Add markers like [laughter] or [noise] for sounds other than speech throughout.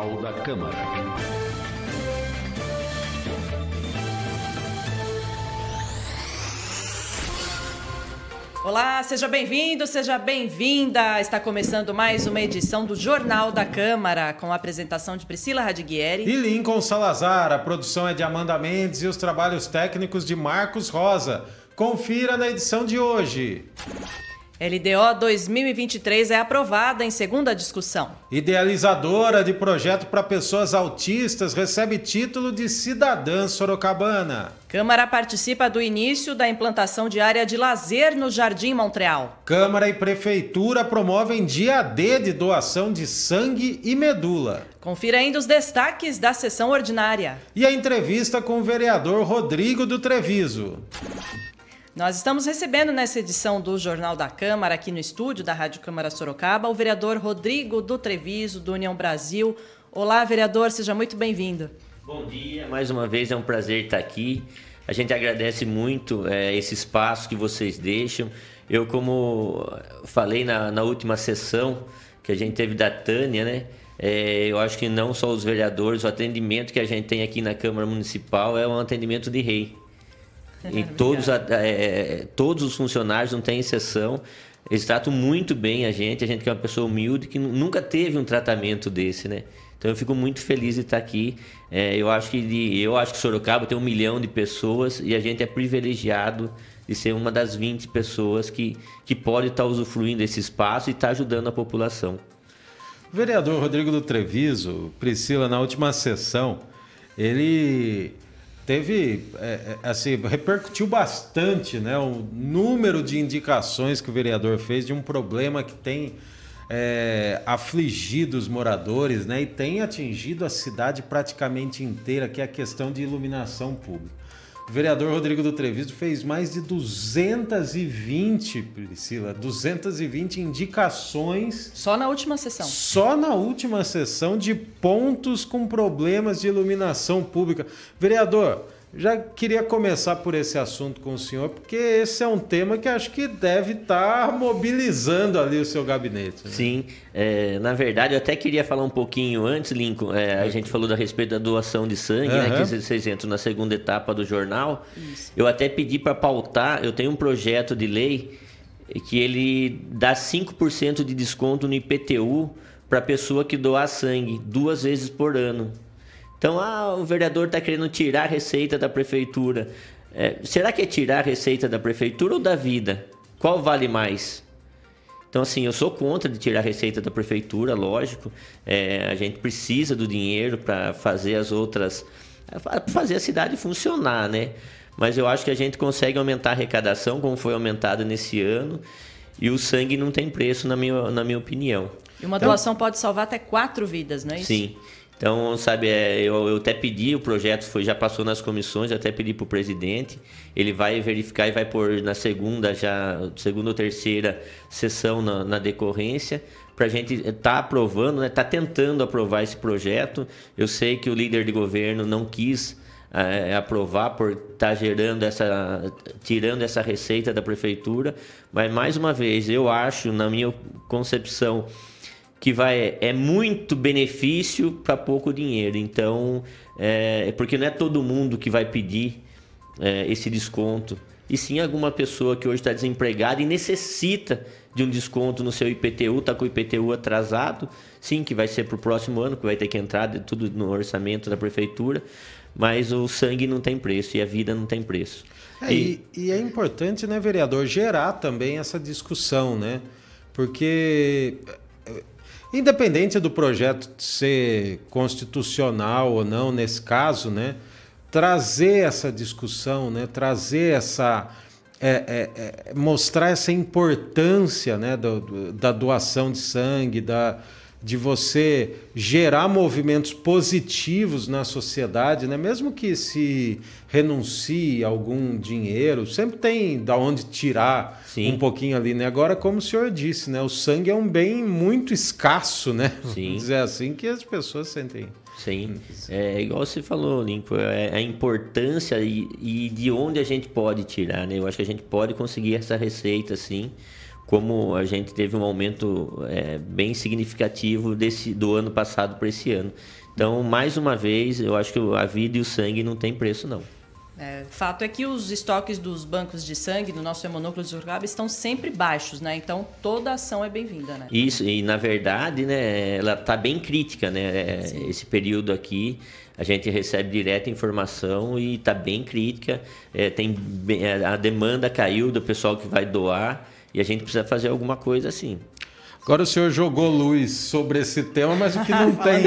Jornal da Câmara. Olá, seja bem-vindo, seja bem-vinda. Está começando mais uma edição do Jornal da Câmara, com a apresentação de Priscila Radiguieri e Lincoln Salazar. A produção é de Amanda Mendes e os trabalhos técnicos de Marcos Rosa. Confira na edição de hoje. LDO 2023 é aprovada em segunda discussão. Idealizadora de projeto para pessoas autistas recebe título de cidadã sorocabana. Câmara participa do início da implantação de área de lazer no Jardim Montreal. Câmara e Prefeitura promovem dia D de doação de sangue e medula. Confira ainda os destaques da sessão ordinária. E a entrevista com o vereador Rodrigo do Treviso. Nós estamos recebendo nessa edição do Jornal da Câmara, aqui no estúdio da Rádio Câmara Sorocaba, o vereador Rodrigo do Treviso, do União Brasil. Olá, vereador, seja muito bem-vindo. Bom dia, mais uma vez é um prazer estar aqui. A gente agradece muito é, esse espaço que vocês deixam. Eu, como falei na, na última sessão que a gente teve da Tânia, né? É, eu acho que não só os vereadores, o atendimento que a gente tem aqui na Câmara Municipal é um atendimento de rei. E todos, é, todos os funcionários, não tem exceção, eles tratam muito bem a gente, a gente que é uma pessoa humilde, que nunca teve um tratamento desse, né? Então eu fico muito feliz de estar aqui. É, eu, acho que de, eu acho que Sorocaba tem um milhão de pessoas e a gente é privilegiado de ser uma das 20 pessoas que, que pode estar usufruindo desse espaço e estar ajudando a população. Vereador Rodrigo do Treviso, Priscila, na última sessão, ele teve, é, é, assim, repercutiu bastante, né? O número de indicações que o vereador fez de um problema que tem é, afligido os moradores, né? E tem atingido a cidade praticamente inteira, que é a questão de iluminação pública. O vereador Rodrigo do Treviso fez mais de 220, Priscila, 220 indicações. Só na última sessão. Só na última sessão de pontos com problemas de iluminação pública. Vereador, já queria começar por esse assunto com o senhor, porque esse é um tema que acho que deve estar tá mobilizando ali o seu gabinete. Né? Sim, é, na verdade eu até queria falar um pouquinho antes, Lincoln. É, a gente falou a respeito da doação de sangue, uhum. né, que vocês entram na segunda etapa do jornal. Isso. Eu até pedi para pautar, eu tenho um projeto de lei que ele dá 5% de desconto no IPTU para pessoa que doar sangue duas vezes por ano. Então, ah, o vereador está querendo tirar a receita da prefeitura. É, será que é tirar a receita da prefeitura ou da vida? Qual vale mais? Então, assim, eu sou contra de tirar a receita da prefeitura, lógico. É, a gente precisa do dinheiro para fazer as outras. fazer a cidade funcionar, né? Mas eu acho que a gente consegue aumentar a arrecadação, como foi aumentada nesse ano. E o sangue não tem preço, na minha, na minha opinião. E uma doação então, pode salvar até quatro vidas, não é isso? Sim. Então, sabe, é, eu, eu até pedi, o projeto foi, já passou nas comissões, até pedi para o presidente, ele vai verificar e vai pôr na segunda, já, segunda ou terceira sessão na, na decorrência, para a gente estar tá aprovando, né, tá tentando aprovar esse projeto. Eu sei que o líder de governo não quis é, aprovar por estar tá gerando essa, tirando essa receita da prefeitura, mas mais uma vez, eu acho, na minha concepção, que vai é muito benefício para pouco dinheiro. Então, é, é, porque não é todo mundo que vai pedir é, esse desconto. E sim alguma pessoa que hoje está desempregada e necessita de um desconto no seu IPTU, está com o IPTU atrasado, sim, que vai ser para o próximo ano, que vai ter que entrar tudo no orçamento da prefeitura, mas o sangue não tem preço e a vida não tem preço. É, e, e é importante, né, vereador, gerar também essa discussão, né? Porque Independente do projeto ser constitucional ou não, nesse caso, né, trazer essa discussão, né, trazer essa. É, é, é, mostrar essa importância né, do, do, da doação de sangue, da, de você gerar movimentos positivos na sociedade, né? mesmo que se renuncie algum dinheiro, sempre tem da onde tirar Sim. um pouquinho ali, né? Agora, como o senhor disse, né? O sangue é um bem muito escasso, né? Sim. Vamos dizer assim que as pessoas sentem. Sim, é igual você falou, Lincoln, é a importância e, e de onde a gente pode tirar, né? Eu acho que a gente pode conseguir essa receita, sim, como a gente teve um aumento é, bem significativo desse, do ano passado para esse ano. Então, mais uma vez, eu acho que a vida e o sangue não tem preço, não. É, fato é que os estoques dos bancos de sangue do nosso hemonúcleo de Sorocaba estão sempre baixos, né? Então toda ação é bem-vinda, né? Isso, e na verdade, né, ela está bem crítica, né? É, esse período aqui, a gente recebe direta informação e está bem crítica. É, tem, a demanda caiu do pessoal que vai doar e a gente precisa fazer alguma coisa assim. Agora o senhor jogou luz sobre esse tema, mas o que não [laughs] tem,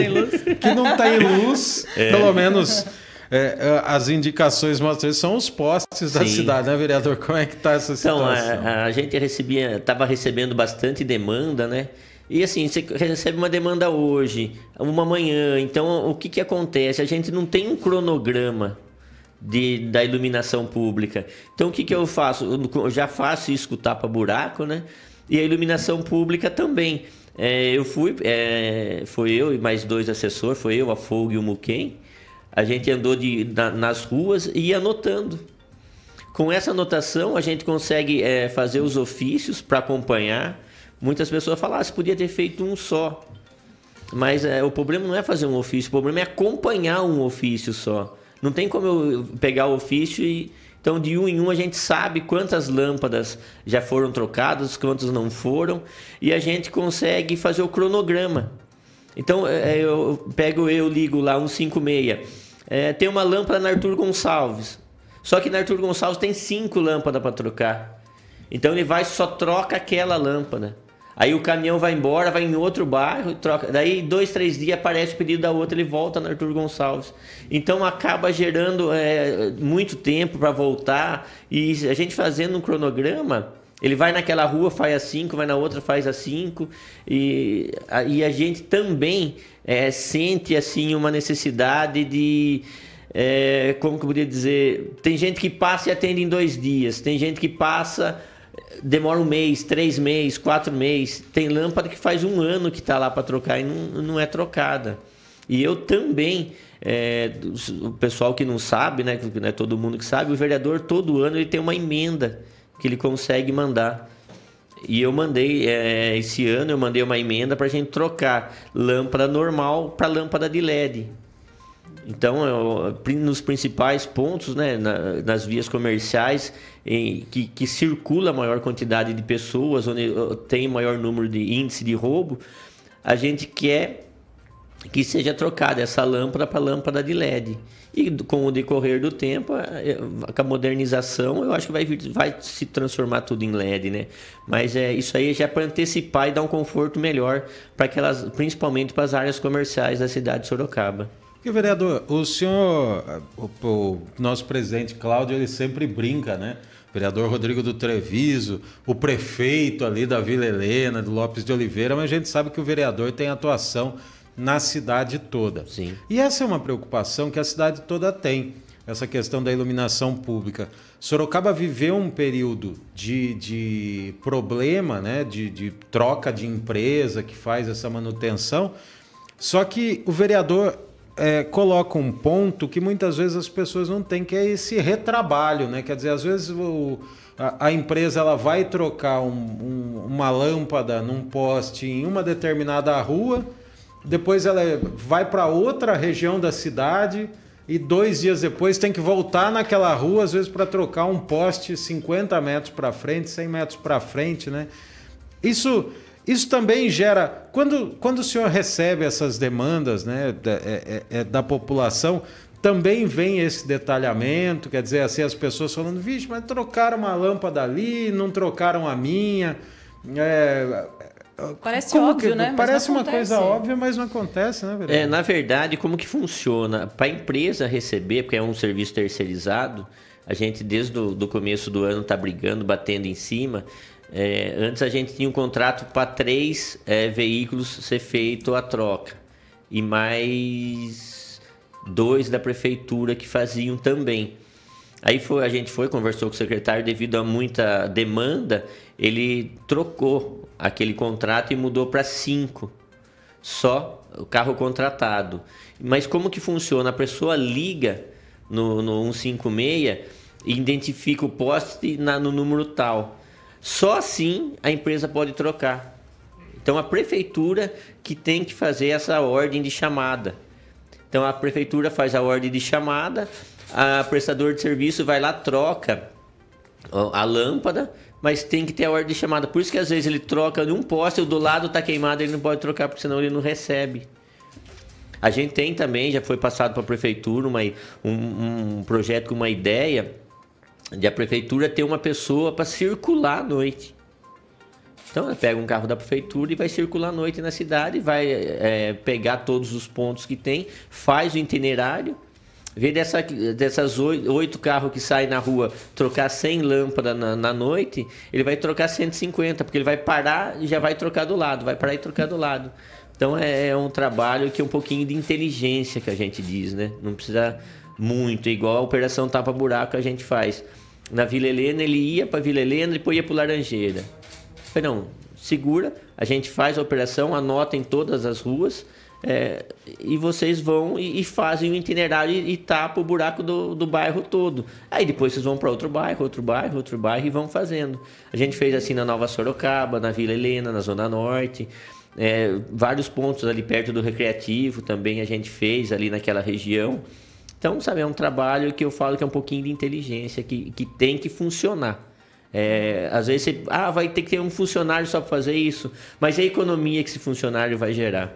que não tem luz, [laughs] é. pelo menos é, é, as indicações mostram são os postes da cidade, né, vereador? Como é que está essa situação? Então, a, a gente recebia, estava recebendo bastante demanda, né? E assim, você recebe uma demanda hoje, uma manhã. Então, o que, que acontece? A gente não tem um cronograma de, da iluminação pública. Então, o que, que eu faço? Eu já faço isso com tapa-buraco, né? E a iluminação pública também. É, eu fui, é, foi eu e mais dois assessores, foi eu, a Fogo e o Muquem. A gente andou de, na, nas ruas e ia anotando. Com essa anotação, a gente consegue é, fazer os ofícios para acompanhar. Muitas pessoas falam, ah, você podia ter feito um só. Mas é, o problema não é fazer um ofício, o problema é acompanhar um ofício só. Não tem como eu pegar o ofício e. Então, de um em um, a gente sabe quantas lâmpadas já foram trocadas, quantas não foram, e a gente consegue fazer o cronograma. Então, é, eu pego, eu ligo lá 156 é, tem uma lâmpada na Arthur Gonçalves. Só que na Arthur Gonçalves tem cinco lâmpadas para trocar. Então ele vai só troca aquela lâmpada. Aí o caminhão vai embora, vai em outro bairro, troca. Daí dois, três dias aparece o pedido da outra, ele volta na Arthur Gonçalves. Então acaba gerando é, muito tempo para voltar e a gente fazendo um cronograma ele vai naquela rua, faz as 5, vai na outra, faz as 5. E, e a gente também é, sente assim uma necessidade de. É, como que eu poderia dizer? Tem gente que passa e atende em dois dias, tem gente que passa, demora um mês, três meses, quatro meses. Tem lâmpada que faz um ano que está lá para trocar e não, não é trocada. E eu também, é, o pessoal que não sabe, né, não é todo mundo que sabe, o vereador todo ano ele tem uma emenda que ele consegue mandar. E eu mandei, é, esse ano eu mandei uma emenda para a gente trocar lâmpada normal para lâmpada de LED. Então, eu, nos principais pontos, né, na, nas vias comerciais, em, que, que circula a maior quantidade de pessoas, onde tem maior número de índice de roubo, a gente quer que seja trocada essa lâmpada para lâmpada de LED. E com o decorrer do tempo, com a modernização, eu acho que vai, vai se transformar tudo em LED, né? Mas é isso aí já é para antecipar e dar um conforto melhor para aquelas, principalmente para as áreas comerciais da cidade de Sorocaba. E vereador, o senhor, o, o nosso presidente Cláudio, ele sempre brinca, né? O vereador Rodrigo do Treviso, o prefeito ali da Vila Helena, do Lopes de Oliveira, mas a gente sabe que o vereador tem atuação na cidade toda. Sim. E essa é uma preocupação que a cidade toda tem, essa questão da iluminação pública. Sorocaba viveu um período de, de problema, né, de, de troca de empresa que faz essa manutenção, só que o vereador é, coloca um ponto que muitas vezes as pessoas não têm, que é esse retrabalho, né? Quer dizer, às vezes o, a, a, empresa ela vai trocar um, um, uma lâmpada num poste em uma determinada rua depois ela vai para outra região da cidade e dois dias depois tem que voltar naquela rua, às vezes para trocar um poste 50 metros para frente, 100 metros para frente, né? Isso, isso também gera. Quando, quando o senhor recebe essas demandas né, da, é, é, é da população, também vem esse detalhamento, quer dizer, assim, as pessoas falando, vixe, mas trocaram uma lâmpada ali, não trocaram a minha. É, Parece como óbvio, que, né? Parece uma coisa óbvia, mas não acontece, né, É, na verdade, como que funciona? Para a empresa receber, porque é um serviço terceirizado, a gente desde o do começo do ano está brigando, batendo em cima. É, antes a gente tinha um contrato para três é, veículos ser feito a troca. E mais dois da prefeitura que faziam também. Aí foi, a gente foi, conversou com o secretário, devido a muita demanda, ele trocou aquele contrato e mudou para cinco. Só o carro contratado. Mas como que funciona? A pessoa liga no, no 156 e identifica o poste na, no número tal. Só assim a empresa pode trocar. Então a prefeitura que tem que fazer essa ordem de chamada. Então a prefeitura faz a ordem de chamada, a prestador de serviço vai lá troca a lâmpada, mas tem que ter a ordem de chamada. Por isso que às vezes ele troca de um poste, o do lado está queimado, ele não pode trocar porque senão ele não recebe. A gente tem também, já foi passado para a prefeitura uma, um, um projeto com uma ideia de a prefeitura ter uma pessoa para circular à noite. Então ela pega um carro da prefeitura e vai circular à noite na cidade, vai é, pegar todos os pontos que tem, faz o itinerário, vê dessa, dessas oito, oito carros que saem na rua trocar 100 lâmpadas na, na, noite, ele vai trocar 150, porque ele vai parar e já vai trocar do lado, vai parar e trocar do lado. Então é, é um trabalho que é um pouquinho de inteligência que a gente diz, né? Não precisa muito, igual a operação tapa-buraco a gente faz. Na Vila Helena ele ia para Vila Helena, depois ia para Laranjeira. Falei, não, segura, a gente faz a operação, anota em todas as ruas é, e vocês vão e, e, fazem o itinerário e, e tapa o buraco do, do bairro todo. Aí depois vocês vão para outro bairro, outro bairro, outro bairro e vão fazendo. A gente fez assim na Nova Sorocaba, na Vila Helena, na Zona Norte. É, vários pontos ali perto do Recreativo também a gente fez ali naquela região. Então, sabe, é um trabalho que eu falo que é um pouquinho de inteligência, que, que tem que funcionar. É, às vezes você ah, vai ter que ter um funcionário só para fazer isso, mas é a economia que esse funcionário vai gerar.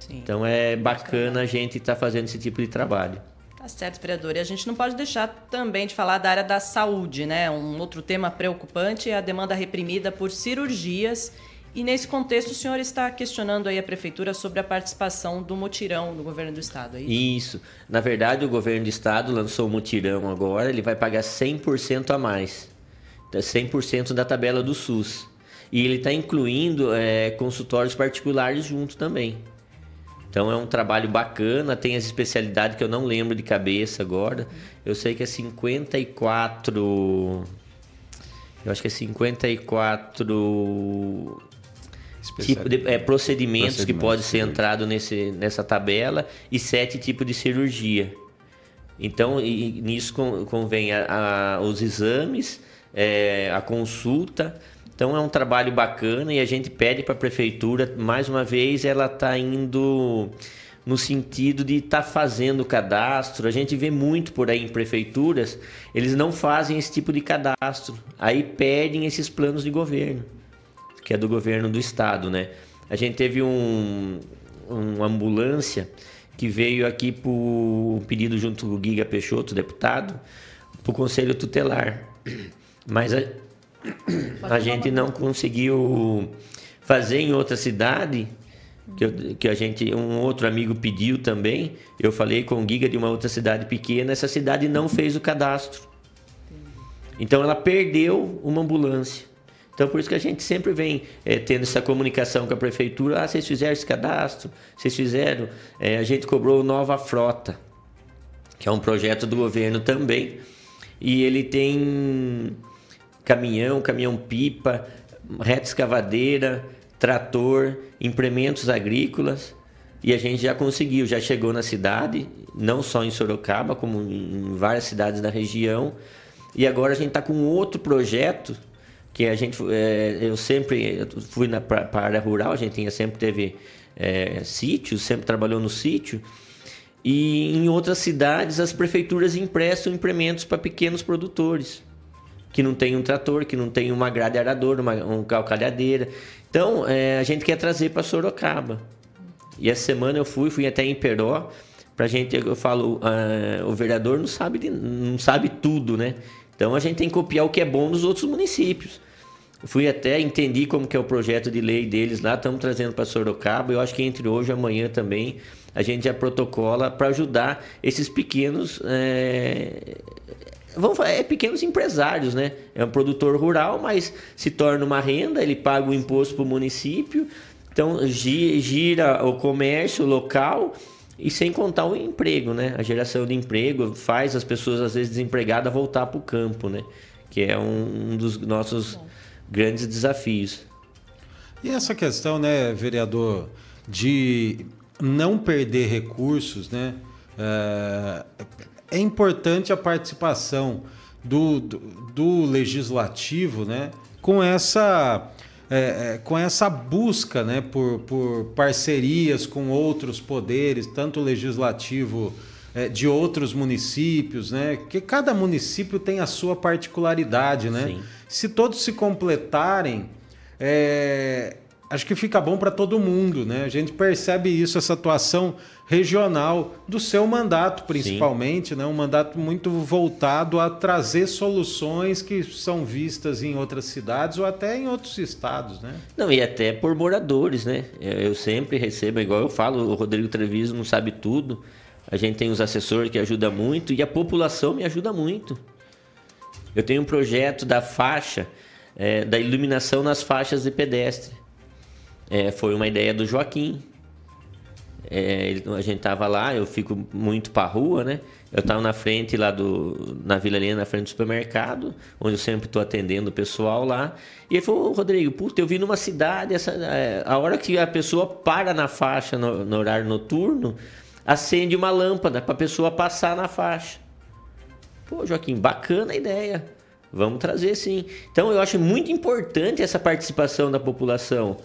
Sim. Então é bacana a gente estar tá fazendo esse tipo de trabalho. Tá certo, vereador. E a gente não pode deixar também de falar da área da saúde, né? Um outro tema preocupante é a demanda reprimida por cirurgias. E nesse contexto, o senhor está questionando aí a prefeitura sobre a participação do mutirão no governo do estado, é isso? Isso. Na verdade, o governo do estado lançou o mutirão agora, ele vai pagar 100% a mais. 100% da tabela do SUS. E ele está incluindo é, consultórios particulares junto também. Então é um trabalho bacana, tem as especialidades que eu não lembro de cabeça agora. Eu sei que é 54. Eu acho que é 54 tipo de é, procedimentos, procedimentos que pode ser entrado nesse, nessa tabela e sete tipos de cirurgia. Então, e, nisso convém a, a, os exames, é, a consulta. Então é um trabalho bacana e a gente pede para a prefeitura, mais uma vez, ela está indo no sentido de estar tá fazendo o cadastro. A gente vê muito por aí em prefeituras, eles não fazem esse tipo de cadastro. Aí perdem esses planos de governo, que é do governo do estado, né? A gente teve um, uma ambulância que veio aqui por um pedido junto com o Giga Peixoto, deputado, para o Conselho Tutelar. Mas a, a gente não conseguiu fazer em outra cidade que, eu, que a gente um outro amigo pediu também. Eu falei com o Giga de uma outra cidade pequena essa cidade não fez o cadastro. Então ela perdeu uma ambulância então por isso que a gente sempre vem é, tendo essa comunicação com a prefeitura ah vocês fizeram esse cadastro vocês fizeram é, a gente cobrou nova frota que é um projeto do governo também e ele tem caminhão, caminhão-pipa, reta escavadeira, trator, implementos agrícolas. E a gente já conseguiu, já chegou na cidade, não só em Sorocaba, como em várias cidades da região. E agora a gente está com outro projeto que a gente, é, eu sempre fui para a área rural, a gente sempre teve é, sítios, sempre trabalhou no sítio. E em outras cidades as prefeituras emprestam implementos para pequenos produtores que não tem um trator, que não tem uma grade aradora, uma um calcalhadeira. Então, é, a gente quer trazer para Sorocaba. E essa semana eu fui, fui até em Peró, pra gente, eu falo, uh, o vereador não sabe, de, não sabe tudo, né? Então a gente tem que copiar o que é bom dos outros municípios. Fui até entendi como que é o projeto de lei deles lá, estamos trazendo para Sorocaba. Eu acho que entre hoje e amanhã também a gente já protocola para ajudar esses pequenos é, vamos falar, é pequenos empresários, né? É um produtor rural, mas se torna uma renda, ele paga o imposto para o município, então gira o comércio local e sem contar o emprego, né? A geração de emprego faz as pessoas às vezes desempregadas voltar para o campo, né? Que é um, dos nossos grandes desafios. E essa questão, né, vereador, de não perder recursos, né? É, é importante a participação do, do, do legislativo, né? Com essa é, é, com essa busca né, por, por parcerias com outros poderes, tanto legislativo é, de outros municípios, né? Que cada município tem a sua particularidade, né? Sim. Se todos se completarem, é, acho que fica bom para todo mundo, né? A gente percebe isso, essa atuação regional do seu mandato, principalmente, né? Um mandato muito voltado a trazer soluções que são vistas em outras cidades ou até em outros estados, né? Não, e até por moradores, né? Eu sempre recebo, igual eu falo, o Rodrigo Treviso não sabe tudo. A gente tem os assessores que ajudam muito e a população me ajuda muito. Eu tenho um projeto da faixa, é, da iluminação nas faixas de pedestre. É, foi uma ideia do Joaquim. É, ele- a gente tava lá, eu fico muito pra rua, né? Eu tava na frente lá do. Na Vila Helena, na frente do supermercado, onde eu sempre tô atendendo o pessoal lá. E ele falou, "Ô, Rodrigo, puta, eu vi numa cidade, essa, é, a hora que a pessoa para na faixa no, no horário noturno, acende uma lâmpada pra pessoa passar na faixa. Pô, Joaquim, bacana a ideia. Vamos trazer sim. Então eu acho muito importante essa participação da população.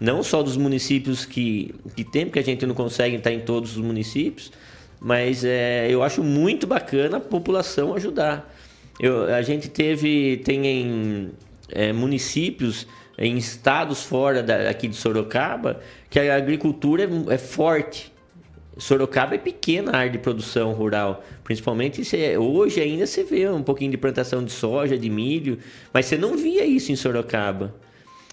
Não só dos municípios que, que tem, porque a gente não consegue estar em todos os municípios, mas é, eu acho muito bacana a população ajudar. Eu, a gente teve, tem em é, municípios, em estados fora da, aqui de Sorocaba, que a agricultura é, é forte. Sorocaba é pequena a área de produção rural. Principalmente cê- hoje ainda você vê um pouquinho de plantação de soja, de milho, mas você não via isso em Sorocaba.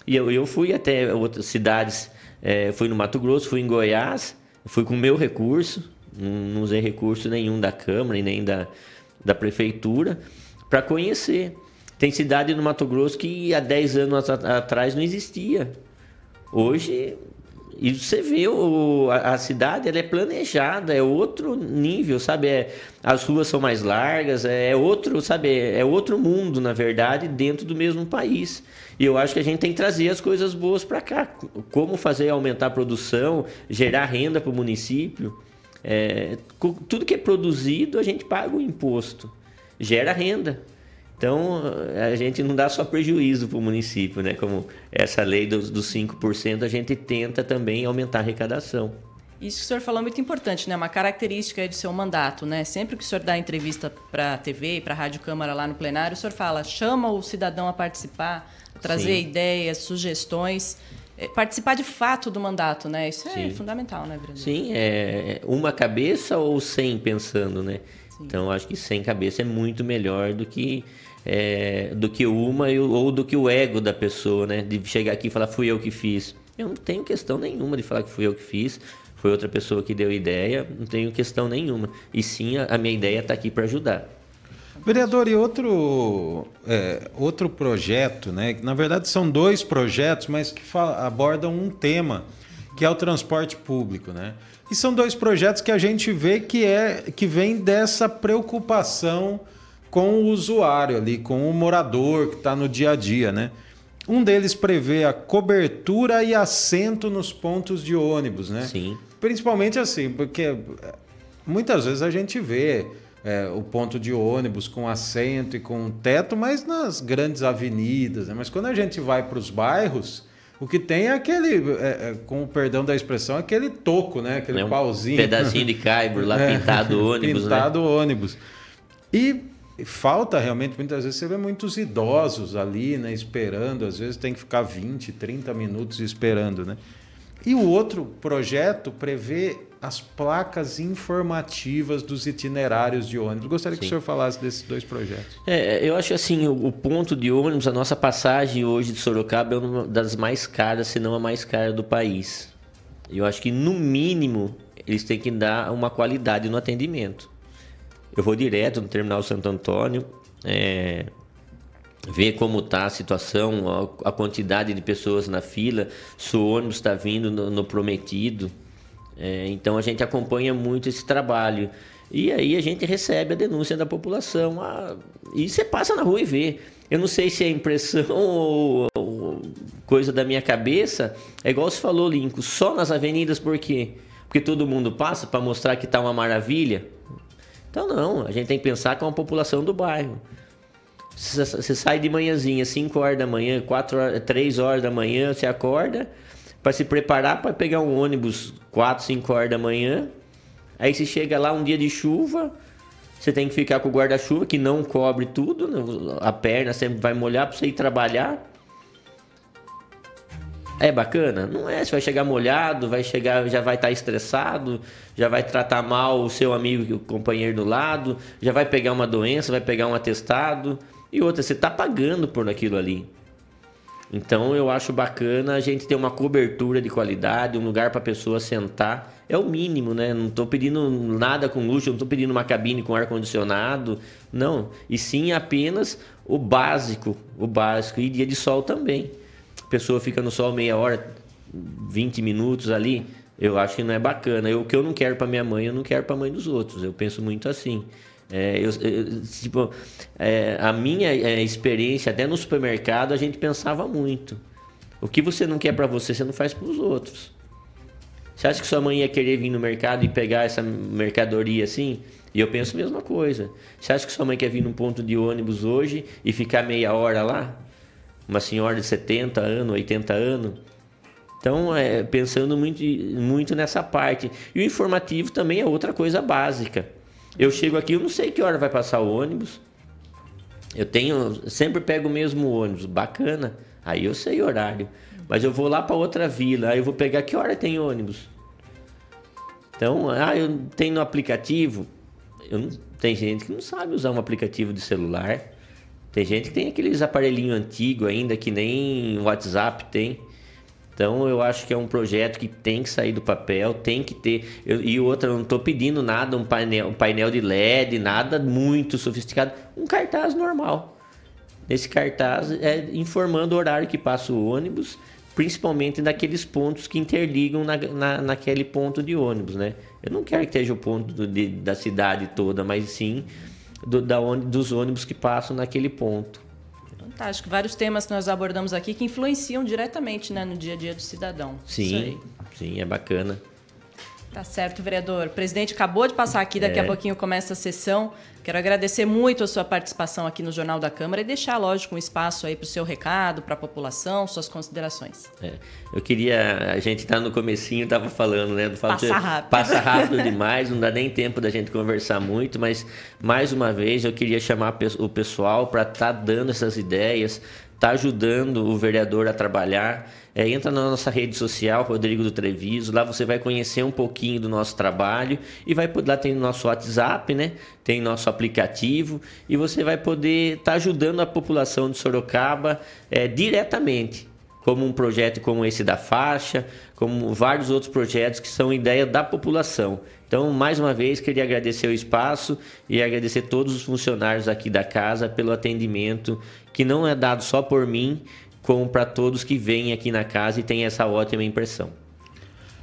E eu, eu fui até outras cidades, eh, fui no Mato Grosso, fui em Goiás, fui com meu recurso, não, usei recurso nenhum da Câmara e nem da, da Prefeitura, para conhecer. Tem cidade no Mato Grosso que há 10 anos at- atrás não existia. Hoje, e você vê o, a, a cidade, ela é planejada, é outro nível, sabe? É, as ruas são mais largas, é outro, sabe? É outro mundo, na verdade, dentro do mesmo país. E eu acho que a gente tem que trazer as coisas boas para cá. Como fazer aumentar a produção, gerar renda para o município. É, tudo que é produzido, a gente paga o imposto. Gera renda. Então, a gente não dá só prejuízo para o município, né? Como essa lei dos, dos 5%, a gente tenta também aumentar a arrecadação. Isso que o senhor falou é muito importante, né? Uma característica do seu mandato, né? Sempre que o senhor dá entrevista para a TV e para a Rádio Câmara lá no plenário, o senhor fala, chama o cidadão a participar, trazer Sim. ideias, sugestões, eh, participar de fato do mandato, né? Isso é Sim. fundamental, né, vereador? Sim, é uma cabeça ou 100 pensando, né? Então, eu acho que 100 cabeças é muito melhor do que, é, do que uma ou do que o ego da pessoa, né? De chegar aqui e falar, fui eu que fiz. Eu não tenho questão nenhuma de falar que fui eu que fiz, foi outra pessoa que deu ideia, não tenho questão nenhuma. E sim, a, minha ideia está aqui para ajudar. Vereador, e outro, é, outro projeto, né? Na verdade, são dois projetos, mas que fa- abordam um tema, que é o transporte público, né? E são dois projetos que a gente vê que, é, que vem dessa preocupação com o usuário ali, com o morador que está no dia a dia, né? Um deles prevê a cobertura e assento nos pontos de ônibus, né? Sim. Principalmente assim, porque é, muitas vezes a gente vê é, o ponto de ônibus com assento e com teto, mas nas grandes avenidas. Né? Mas quando a gente vai para os bairros, o que tem é aquele, é, com o perdão da expressão, aquele toco, né? Aquele É um pauzinho. pedacinho de caibro lá [laughs] É, pintado o [laughs] ônibus, né? Pintado o ônibus. E falta realmente, muitas vezes você vê muitos idosos ali, né, esperando, às vezes tem que ficar 20, 30 minutos esperando, né? E o outro projeto prevê as placas informativas dos itinerários de ônibus. Gostaria que o Sim. senhor falasse desses dois projetos. É, eu acho assim, o, o ponto de ônibus, a nossa passagem hoje de Sorocaba é uma das mais caras, se não a mais cara do país. Eu acho que no mínimo eles têm que dar uma qualidade no atendimento. Eu vou direto no terminal Santo Antônio, é, ver como está a situação, a, a quantidade de pessoas na fila, se o ônibus está vindo no, no prometido. É, então a gente acompanha muito esse trabalho. E aí a gente recebe a denúncia da população. Ah, e você passa na rua e vê. Eu não sei se é impressão [laughs] ou, ou coisa da minha cabeça. É igual você falou, Lincoln, só nas avenidas, por quê? Porque todo mundo passa para mostrar que está uma maravilha? Então não, a gente tem que pensar com a população do bairro. Você sai de manhãzinha, 5 horas da manhã, 4 horas, 3 horas da manhã, você acorda para se preparar para pegar um ônibus 4, 5 horas da manhã. Aí você chega lá um dia de chuva, você tem que ficar com o guarda-chuva que não cobre tudo, né? a perna sempre vai molhar para você ir trabalhar. É bacana? Não é. Você vai chegar molhado, vai chegar, já vai estar tá estressado, já vai tratar mal o seu amigo, o companheiro do lado, já vai pegar uma doença, vai pegar um atestado. E outra, você está pagando por aquilo ali. Então eu acho bacana a gente ter uma cobertura de qualidade, um lugar para a pessoa sentar. É o mínimo, né? Não estou pedindo nada com luxo, não estou pedindo uma cabine com ar-condicionado, não. E sim apenas o básico, o básico. E dia de sol também. Pessoa fica no sol meia hora, 20 minutos ali, eu acho que não é bacana. Eu, o que eu não quero para minha mãe, eu não quero para a mãe dos outros. Eu penso muito assim. É, eu, eu, tipo, é, a minha é, experiência, até no supermercado, a gente pensava muito. O que você não quer para você, você não faz para os outros. Você acha que sua mãe ia querer vir no mercado e pegar essa mercadoria assim? E eu penso a mesma coisa. Você acha que sua mãe quer vir num ponto de ônibus hoje e ficar meia hora lá? Uma senhora de 70 anos, 80 anos? Então, é, pensando muito, muito nessa parte. E o informativo também é outra coisa básica. Eu chego aqui, eu não sei que hora vai passar o ônibus. Eu tenho, sempre pego o mesmo ônibus, bacana. Aí eu sei horário. Mas eu vou lá para outra vila, aí eu vou pegar que hora tem ônibus. Então, ah, eu tenho no aplicativo. Eu não, tem gente que não sabe usar um aplicativo de celular. Tem gente que tem aqueles aparelhinhos antigos ainda que nem WhatsApp tem. Então eu acho que é um projeto que tem que sair do papel, tem que ter. Eu, e outra, eu não estou pedindo nada, um painel, um painel de LED, nada muito sofisticado. Um cartaz normal. Nesse cartaz é informando o horário que passa o ônibus, principalmente naqueles pontos que interligam na, na, naquele ponto de ônibus, né? Eu não quero que esteja o ponto de, da cidade toda, mas sim do, da, dos ônibus que passam naquele ponto. Fantástico. Vários temas que nós abordamos aqui que influenciam diretamente né, no dia a dia do cidadão. Sim, sim, é bacana. Tá certo, vereador. O presidente acabou de passar aqui, daqui é. a pouquinho começa a sessão. Quero agradecer muito a sua participação aqui no Jornal da Câmara e deixar, lógico, um espaço aí para o seu recado, para a população, suas considerações. É, eu queria, a gente tá no comecinho, estava falando, né? Do passa rápido. Passa rápido [laughs] demais, não dá nem tempo da gente conversar muito, mas mais uma vez eu queria chamar o pessoal para estar tá dando essas ideias, tá ajudando o vereador a trabalhar. É, entra na nossa rede social, Rodrigo do Treviso, lá você vai conhecer um pouquinho do nosso trabalho e vai lá tem nosso WhatsApp, né? Tem nosso aplicativo e você vai poder estar tá ajudando a população de Sorocaba é, diretamente, como um projeto como esse da faixa, como vários outros projetos que são ideia da população. Então, mais uma vez, queria agradecer o espaço e agradecer todos os funcionários aqui da casa pelo atendimento que não é dado só por mim, como para todos que vêm aqui na casa e têm essa ótima impressão.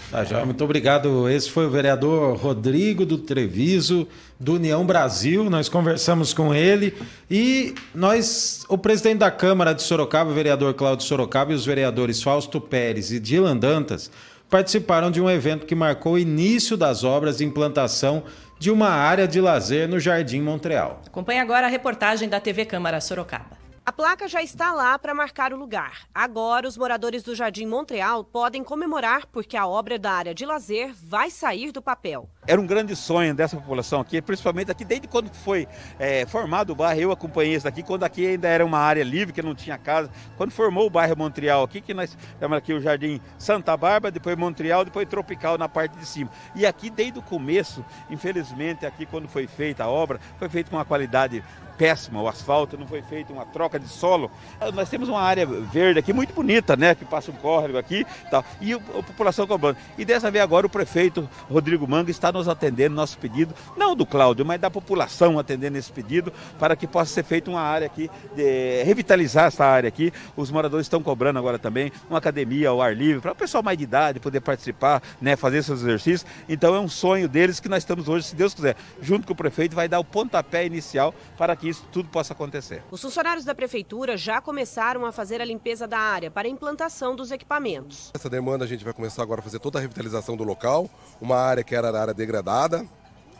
Tá, já, muito obrigado. Esse foi o vereador Rodrigo do Treviso, do União Brasil. Nós conversamos com ele e nós, o presidente da Câmara de Sorocaba, o vereador Cláudio Sorocaba, e os vereadores Fausto Pérez e Dilan Dantas participaram de um evento que marcou o início das obras de implantação de uma área de lazer no Jardim Montreal. Acompanhe agora a reportagem da TV Câmara Sorocaba. A placa já está lá para marcar o lugar. Agora, os moradores do Jardim Montreal podem comemorar porque a obra da área de lazer vai sair do papel. Era um grande sonho dessa população aqui, principalmente aqui, desde quando foi é, formado o bairro, eu acompanhei isso daqui, quando aqui ainda era uma área livre, que não tinha casa. Quando formou o bairro Montreal aqui, que nós temos aqui o Jardim Santa Bárbara, depois Montreal, depois Tropical na parte de cima. E aqui, desde o começo, infelizmente, aqui quando foi feita a obra, foi feita com uma qualidade péssima, o asfalto não foi feito, uma troca de solo. Nós temos uma área verde aqui muito bonita, né? Que passa um córrego aqui tal, e a população cobrando. E dessa vez agora o prefeito Rodrigo Manga está nos atendendo nosso pedido, não do Cláudio, mas da população atendendo esse pedido, para que possa ser feita uma área aqui, de, revitalizar essa área aqui. Os moradores estão cobrando agora também uma academia ao ar livre, para o pessoal mais de idade poder participar, né? Fazer seus exercícios. Então é um sonho deles que nós estamos hoje, se Deus quiser, junto com o prefeito, vai dar o pontapé inicial para que que isso tudo possa acontecer. Os funcionários da prefeitura já começaram a fazer a limpeza da área para a implantação dos equipamentos. Essa demanda a gente vai começar agora a fazer toda a revitalização do local, uma área que era área degradada,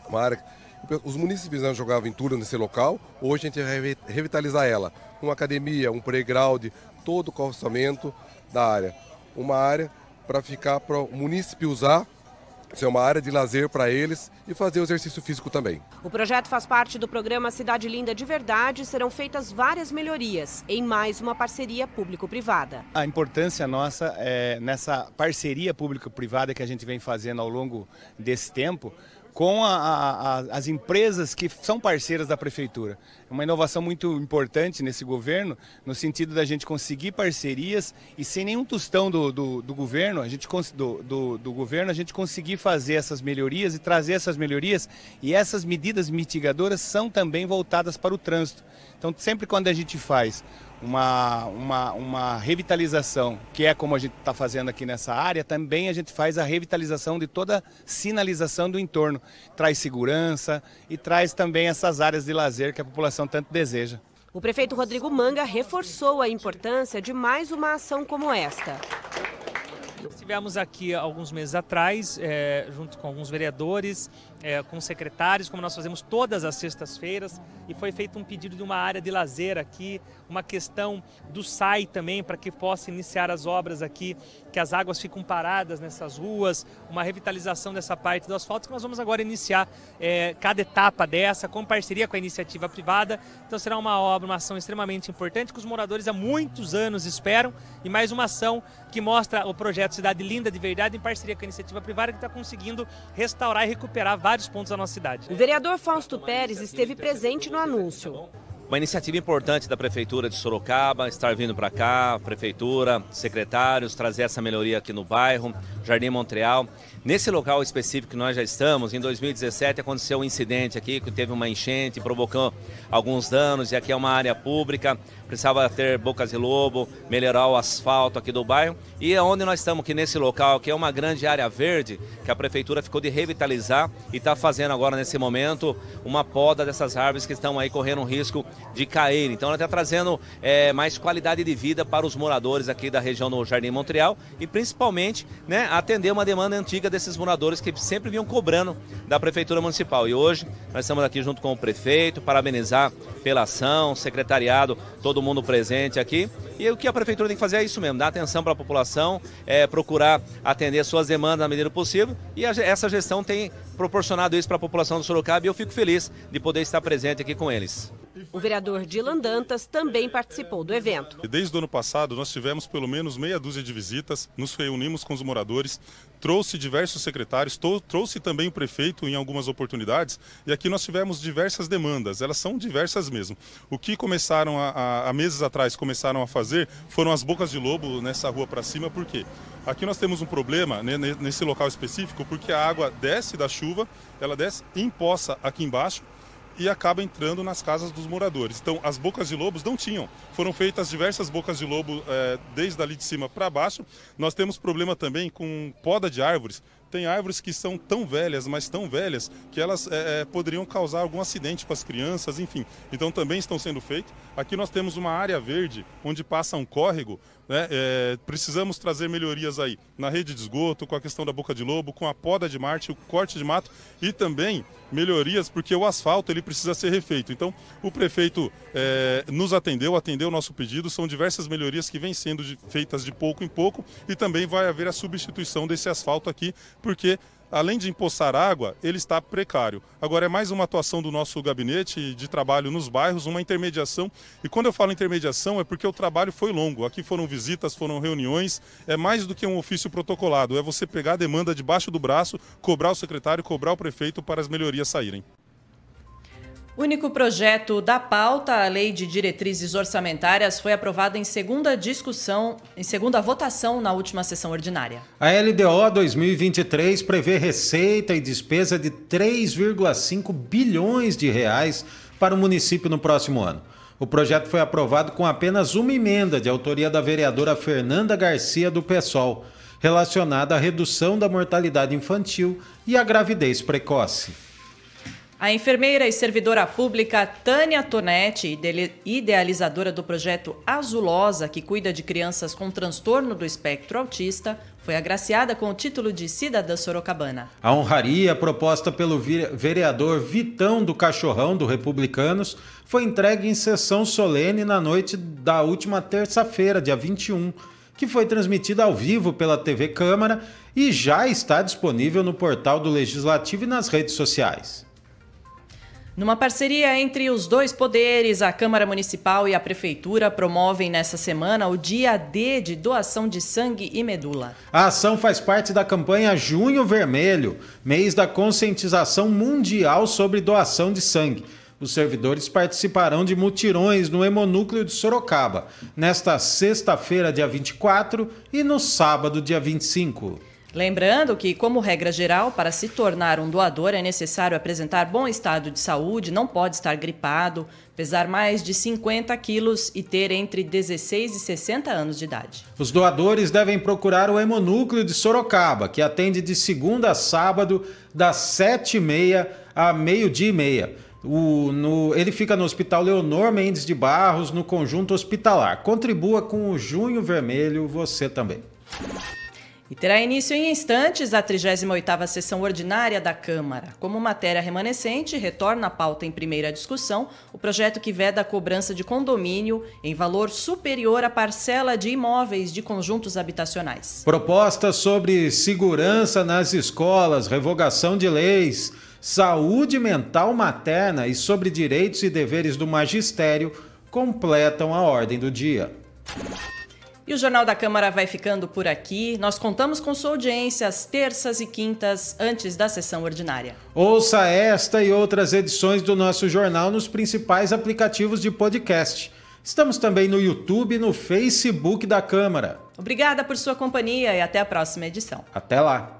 uma área Os municípios não jogavam em turno nesse local, hoje a gente vai revitalizar ela. Uma academia, um playground, todo o calçamento da área. Uma área para ficar para o município usar ser uma área de lazer para eles e fazer o exercício físico também. O projeto faz parte do programa Cidade Linda de Verdade e serão feitas várias melhorias em mais uma parceria público-privada. A importância nossa é nessa parceria público-privada que a gente vem fazendo ao longo desse tempo com a, a, as empresas que são parceiras da prefeitura. É uma inovação muito importante nesse governo, no sentido da gente conseguir parcerias e sem nenhum tostão do, do, do governo, a gente do, do, do, governo, a gente conseguir fazer essas melhorias e trazer essas melhorias. E essas medidas mitigadoras são também voltadas para o trânsito. Então, sempre quando a gente faz uma, uma, uma revitalização, que é como a gente está fazendo aqui nessa área, também a gente faz a revitalização de toda a sinalização do entorno. Traz segurança e traz também essas áreas de lazer que a população tanto deseja. O prefeito Rodrigo Manga reforçou a importância de mais uma ação como esta. Estivemos aqui alguns meses atrás, é, junto com alguns vereadores, é, com secretários, como nós fazemos todas as sextas-feiras, e foi feito um pedido de uma área de lazer aqui, uma questão do SAI também, para que possa iniciar as obras aqui, que as águas ficam paradas nessas ruas, uma revitalização dessa parte do asfalto, que nós vamos agora iniciar é, cada etapa dessa, com parceria com a iniciativa privada. Então será uma obra, uma ação extremamente importante, que os moradores há muitos anos esperam, e mais uma ação que mostra o projeto Cidade Linda de Verdade, em parceria com a iniciativa privada, que está conseguindo restaurar e recuperar vários pontos da nossa cidade. O vereador Fausto Pérez esteve presente no anúncio. Uma iniciativa importante da Prefeitura de Sorocaba, estar vindo para cá, Prefeitura, secretários, trazer essa melhoria aqui no bairro, Jardim Montreal. Nesse local específico que nós já estamos, em 2017 aconteceu um incidente aqui que teve uma enchente, provocou alguns danos e aqui é uma área pública, precisava ter bocas de lobo, melhorar o asfalto aqui do bairro. E é onde nós estamos aqui nesse local, que é uma grande área verde, que a prefeitura ficou de revitalizar e está fazendo agora nesse momento uma poda dessas árvores que estão aí correndo risco de cair. Então ela está trazendo é, mais qualidade de vida para os moradores aqui da região do Jardim Montreal e principalmente né, atender uma demanda antiga desses moradores que sempre vinham cobrando da Prefeitura Municipal. E hoje nós estamos aqui junto com o prefeito, parabenizar pela ação, secretariado, todo mundo presente aqui. E o que a Prefeitura tem que fazer é isso mesmo, dar atenção para a população, é, procurar atender suas demandas na medida possível. E a, essa gestão tem proporcionado isso para a população do Sorocaba e eu fico feliz de poder estar presente aqui com eles. O vereador Dilan Dantas também participou do evento. Desde o ano passado, nós tivemos pelo menos meia dúzia de visitas, nos reunimos com os moradores, trouxe diversos secretários, trouxe também o prefeito em algumas oportunidades, e aqui nós tivemos diversas demandas, elas são diversas mesmo. O que começaram a meses atrás, começaram a fazer, foram as bocas de lobo nessa rua para cima, por quê? Aqui nós temos um problema nesse local específico, porque a água desce da chuva, ela desce em poça aqui embaixo, e acaba entrando nas casas dos moradores. Então, as bocas de lobos não tinham. Foram feitas diversas bocas de lobo é, desde ali de cima para baixo. Nós temos problema também com poda de árvores. Tem árvores que são tão velhas, mas tão velhas, que elas é, poderiam causar algum acidente para as crianças, enfim. Então também estão sendo feitos. Aqui nós temos uma área verde onde passa um córrego. Né? É, precisamos trazer melhorias aí na rede de esgoto, com a questão da boca de lobo, com a poda de Marte, o corte de mato e também melhorias porque o asfalto ele precisa ser refeito. Então o prefeito é, nos atendeu, atendeu o nosso pedido. São diversas melhorias que vêm sendo de, feitas de pouco em pouco e também vai haver a substituição desse asfalto aqui porque além de empoçar água, ele está precário. Agora é mais uma atuação do nosso gabinete de trabalho nos bairros, uma intermediação. E quando eu falo intermediação é porque o trabalho foi longo. Aqui foram visitas, foram reuniões, é mais do que um ofício protocolado, é você pegar a demanda debaixo do braço, cobrar o secretário, cobrar o prefeito para as melhorias saírem. Único projeto da pauta, a Lei de Diretrizes Orçamentárias, foi aprovado em segunda discussão, em segunda votação na última sessão ordinária. A LDO 2023 prevê receita e despesa de 3,5 bilhões de reais para o município no próximo ano. O projeto foi aprovado com apenas uma emenda de autoria da vereadora Fernanda Garcia do PSOL, relacionada à redução da mortalidade infantil e à gravidez precoce. A enfermeira e servidora pública Tânia Tonetti, idealizadora do projeto Azulosa, que cuida de crianças com transtorno do espectro autista, foi agraciada com o título de cidadã sorocabana. A honraria proposta pelo vereador Vitão do Cachorrão do Republicanos foi entregue em sessão solene na noite da última terça-feira, dia 21, que foi transmitida ao vivo pela TV Câmara e já está disponível no portal do Legislativo e nas redes sociais. Numa parceria entre os dois poderes, a Câmara Municipal e a Prefeitura promovem nessa semana o Dia D de doação de sangue e medula. A ação faz parte da campanha Junho Vermelho, mês da conscientização mundial sobre doação de sangue. Os servidores participarão de mutirões no Hemonúcleo de Sorocaba, nesta sexta-feira, dia 24, e no sábado, dia 25. Lembrando que, como regra geral, para se tornar um doador é necessário apresentar bom estado de saúde, não pode estar gripado, pesar mais de 50 quilos e ter entre 16 e 60 anos de idade. Os doadores devem procurar o Hemonúcleo de Sorocaba, que atende de segunda a sábado, das 7h30 a meio-dia e meia. O, no, ele fica no Hospital Leonor Mendes de Barros, no conjunto hospitalar. Contribua com o Junho Vermelho, você também. E terá início em instantes a 38ª sessão ordinária da Câmara. Como matéria remanescente, retorna à pauta em primeira discussão o projeto que veda a cobrança de condomínio em valor superior à parcela de imóveis de conjuntos habitacionais. Propostas sobre segurança nas escolas, revogação de leis, saúde mental materna e sobre direitos e deveres do magistério completam a ordem do dia. E o Jornal da Câmara vai ficando por aqui. Nós contamos com sua audiência às terças e quintas, antes da sessão ordinária. Ouça esta e outras edições do nosso jornal nos principais aplicativos de podcast. Estamos também no YouTube e no Facebook da Câmara. Obrigada por sua companhia e até a próxima edição. Até lá!